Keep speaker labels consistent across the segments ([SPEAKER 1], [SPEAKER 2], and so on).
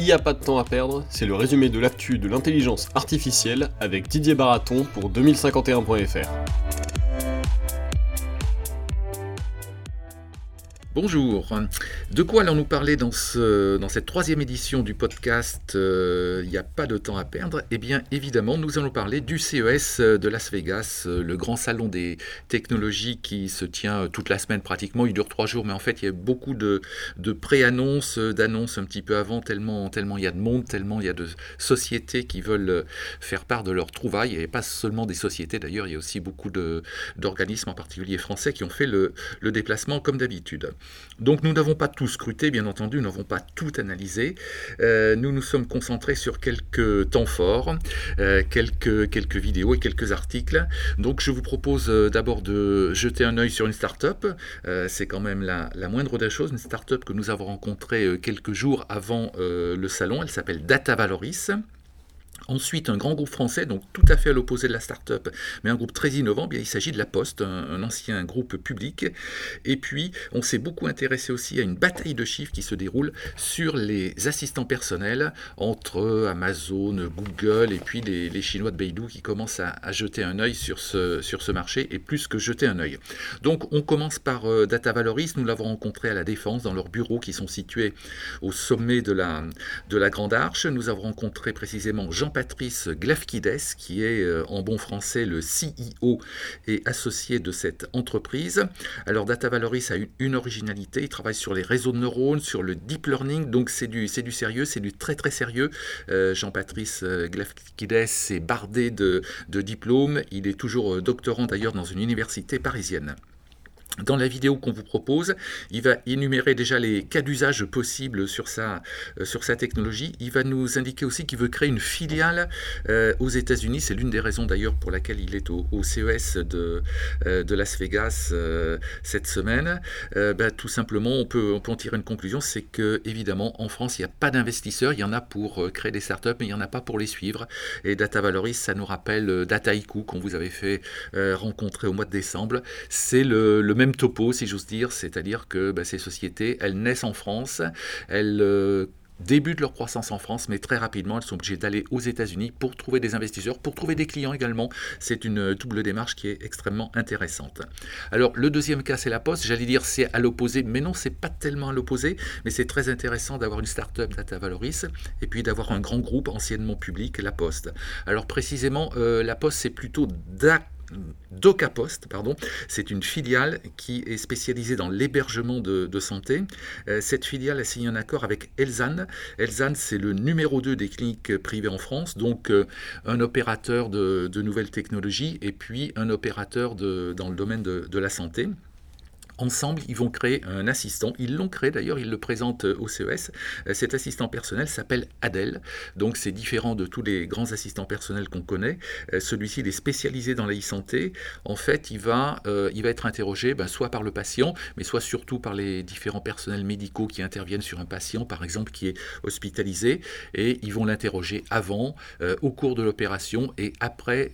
[SPEAKER 1] Il n'y a pas de temps à perdre, c'est le résumé de l'actu de l'intelligence artificielle avec Didier Baraton pour 2051.fr.
[SPEAKER 2] Bonjour. De quoi allons-nous parler dans, ce, dans cette troisième édition du podcast euh, Il n'y a pas de temps à perdre? Eh bien, évidemment, nous allons parler du CES de Las Vegas, euh, le grand salon des technologies qui se tient toute la semaine pratiquement. Il dure trois jours, mais en fait, il y a beaucoup de, pré-annonces, d'annonces un petit peu avant, tellement, tellement il y a de monde, tellement il y a de sociétés qui veulent faire part de leurs trouvailles. Et pas seulement des sociétés, d'ailleurs, il y a aussi beaucoup d'organismes, en particulier français, qui ont fait le déplacement comme d'habitude. Donc nous n'avons pas tout scruté, bien entendu, nous n'avons pas tout analysé. Euh, nous nous sommes concentrés sur quelques temps forts, euh, quelques, vidéos et quelques articles. Donc je vous propose euh, d'abord de jeter un œil sur une start-up. C'est quand même la, la, moindre des choses, une start-up que nous avons rencontrée quelques jours avant le salon. Elle s'appelle Data Valoris. Ensuite, un grand groupe français, donc tout à fait à l'opposé de la start-up, mais un groupe très innovant, bien, il s'agit de La Poste, un, ancien groupe public. Et puis, on s'est beaucoup intéressé aussi à une bataille de chiffres qui se déroule sur les assistants personnels entre Amazon, Google et puis les, Chinois de Beidou qui commencent à, jeter un œil sur ce, sur ce marché et plus que jeter un œil. Donc, on commence par euh, Data Valoris. Nous l'avons rencontré à la Défense dans leurs bureaux qui sont situés au sommet de la, de la Grande Arche. Nous avons rencontré précisément Jean Patrice Glafkides, qui est euh, en bon français le CEO et associé de cette entreprise. Alors Data Valoris a une, originalité, il travaille sur les réseaux de neurones, sur le deep learning, donc c'est du, sérieux, c'est du très très sérieux. Euh, Jean-Patrice euh, Glafkides est bardé de diplômes, il est toujours doctorant d'ailleurs dans une université parisienne. Dans la vidéo qu'on vous propose, il va énumérer déjà les cas d'usage possibles sur sa, euh, sur sa technologie. Il va nous indiquer aussi qu'il veut créer une filiale euh, aux États-Unis. C'est l'une des raisons d'ailleurs pour laquelle il est au, CES de, euh, de, Las Vegas cette semaine. Ben, tout simplement, on peut, on peut en tirer une conclusion c'est que, évidemment, en France, il n'y a pas d'investisseurs. Il y en a pour créer des startups, mais il n'y en a pas pour les suivre. Et Data Valoris, ça nous rappelle Dataiku qu'on vous avait fait rencontrer au mois de décembre. C'est le, le même topo, si j'ose dire, c'est-à-dire que bah, ces sociétés, elles naissent en France, elles euh, débutent leur croissance en France, mais très rapidement, elles sont obligées d'aller aux États-Unis pour trouver des investisseurs, pour trouver des clients également. C'est une double démarche qui est extrêmement intéressante. Alors, le deuxième cas, c'est la Poste. J'allais dire c'est à l'opposé, mais non, c'est pas tellement à l'opposé, mais c'est très intéressant d'avoir une start-up Data Valoris et puis d'avoir un grand groupe anciennement public, la Poste. Alors, précisément, euh, la Poste, c'est plutôt DocaPost, pardon, c'est une filiale qui est spécialisée dans l'hébergement de, santé. Euh, cette filiale a signé un accord avec Elzan. Elzan, c'est le numéro 2 des cliniques privées en France, donc euh, un opérateur de, nouvelles technologies et puis un opérateur dans le domaine de la santé. Ensemble, ils vont créer un assistant. Ils l'ont créé d'ailleurs, ils le présentent au CES. Euh, cet assistant personnel s'appelle Adèle. Donc c'est différent de tous les grands assistants personnels qu'on connaît. Euh, celui-ci, il est spécialisé dans la e-santé. En fait, il va, euh, être interrogé ben, soit par le patient, mais soit surtout par les différents personnels médicaux qui interviennent sur un patient, par exemple, qui est hospitalisé. Et ils vont l'interroger avant, au cours de l'opération et après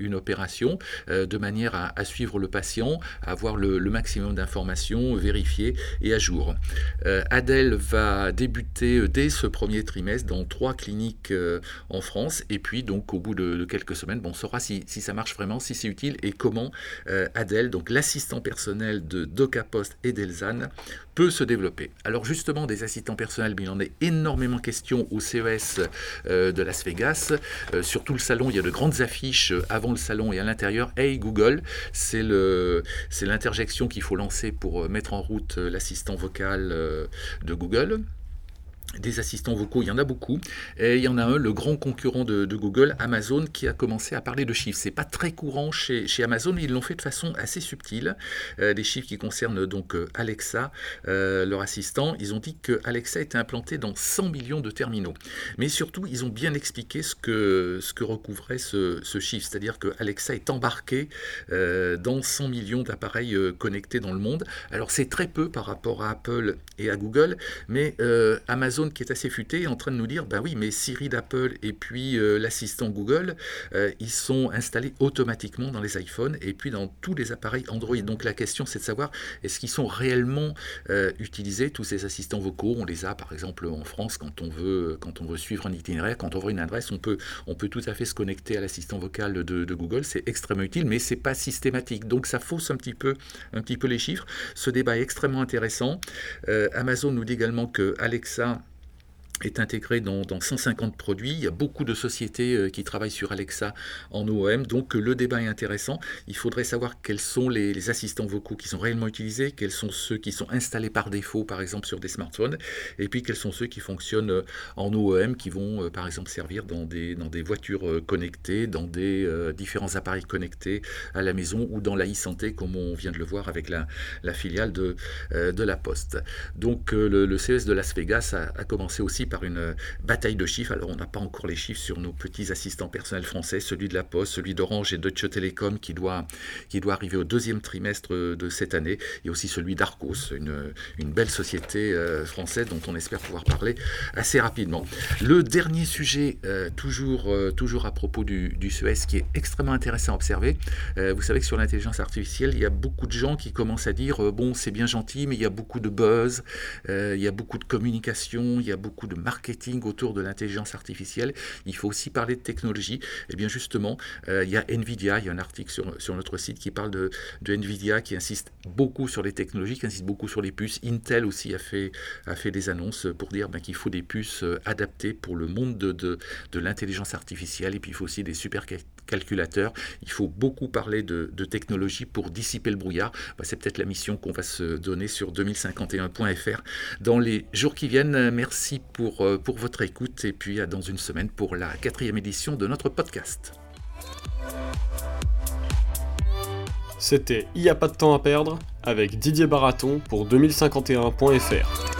[SPEAKER 2] une opération, de manière à, suivre le patient, à avoir le maximum d'informations informations vérifiées et à jour. Euh, Adèle va débuter euh, dès ce premier trimestre dans trois cliniques euh, en France et puis donc au bout de, quelques semaines, bon, on saura si, ça marche vraiment, si c'est utile et comment Adèle, donc l'assistant personnel de DocaPost et d'Elzane, peut se développer. Alors justement, des assistants personnels, il en est énormément question au CES de Las Vegas. sur tout le salon, il y a de grandes affiches avant le salon et à l'intérieur. Hey Google, c'est l'interjection qu'il faut lancer pour euh, mettre en route euh, l'assistant vocal euh, de Google des assistants vocaux, il y en a beaucoup. Et il y en a un, le grand concurrent de, Google, Amazon, qui a commencé à parler de chiffres. C'est pas très courant chez, chez Amazon, ils l'ont fait de façon assez subtile. Euh, des chiffres qui concernent donc euh, Alexa, euh, leur assistant. Ils ont dit que Alexa était implanté dans 100 millions de terminaux. Mais surtout, ils ont bien expliqué ce que, recouvrait ce, ce chiffre. C'est-à-dire que Alexa est embarqué dans 100 millions d'appareils connectés dans le monde. Alors c'est très peu par rapport à Apple et à Google, mais Amazon Amazon qui est assez futé est en train de nous dire, ben oui, mais Siri d'Apple et puis l'assistant Google, ils sont installés automatiquement dans les iPhones et puis dans tous les appareils Android. Donc la question c'est de savoir est-ce qu'ils sont réellement utilisés, tous ces assistants vocaux? On les a par exemple en France quand on veut, quand on veut suivre un itinéraire, quand on veut une adresse, on peut, on peut tout à fait se connecter à l'assistant vocal de, Google. C'est extrêmement utile, mais c'est pas systématique. Donc ça fausse un petit peu, un petit peu les chiffres. Ce débat est extrêmement intéressant. Euh, Amazon nous dit également que Alexa est intégré dans, 150 produits. Il y a beaucoup de sociétés euh, qui travaillent sur Alexa en OEM, donc euh, le débat est intéressant. Il faudrait savoir quels sont les, assistants vocaux qui sont réellement utilisés, quels sont ceux qui sont installés par défaut, par exemple sur des smartphones, et puis quels sont ceux qui fonctionnent euh, en OEM, qui vont par exemple servir dans des, dans des voitures connectées, dans des différents appareils connectés à la maison ou dans la e-santé, comme on vient de le voir avec la, filiale de, de la Poste. Donc le, CES de Las Vegas a commencé aussi par une euh, bataille de chiffres. Alors on n'a pas encore les chiffres sur nos petits assistants personnels français, celui de la Poste, celui d'Orange et Deutsche Telekom qui doit, qui doit arriver au deuxième trimestre de cette année, et aussi celui d'Arcos, une, une belle société euh, française dont on espère pouvoir parler assez rapidement. Le dernier sujet, euh, toujours, toujours à propos du, du qui est extrêmement intéressant à observer. vous savez que sur l'intelligence artificielle, il y a beaucoup de gens qui commencent à dire, bon, c'est bien gentil, mais il y a beaucoup de buzz, il y a beaucoup de communication, il y a beaucoup de marketing autour de l'intelligence artificielle, il faut aussi parler de technologie. Et eh bien justement, euh, il y a Nvidia, il y a un article sur, sur notre site qui parle de, de, Nvidia, qui insiste beaucoup sur les technologies, qui insiste beaucoup sur les puces. Intel aussi a fait, a fait des annonces pour dire ben, qu'il faut des puces euh, adaptées pour le monde de, de, de l'intelligence artificielle, et puis il faut aussi des super calculateur. Il faut beaucoup parler de, technologie pour dissiper le brouillard. Bah, c'est peut-être la mission qu'on va se donner sur 2051.fr dans les jours qui viennent. Merci pour, euh, pour votre écoute et puis à dans une semaine pour la quatrième édition de notre podcast.
[SPEAKER 1] C'était Il n'y a pas de temps à perdre avec Didier Baraton pour 2051.fr.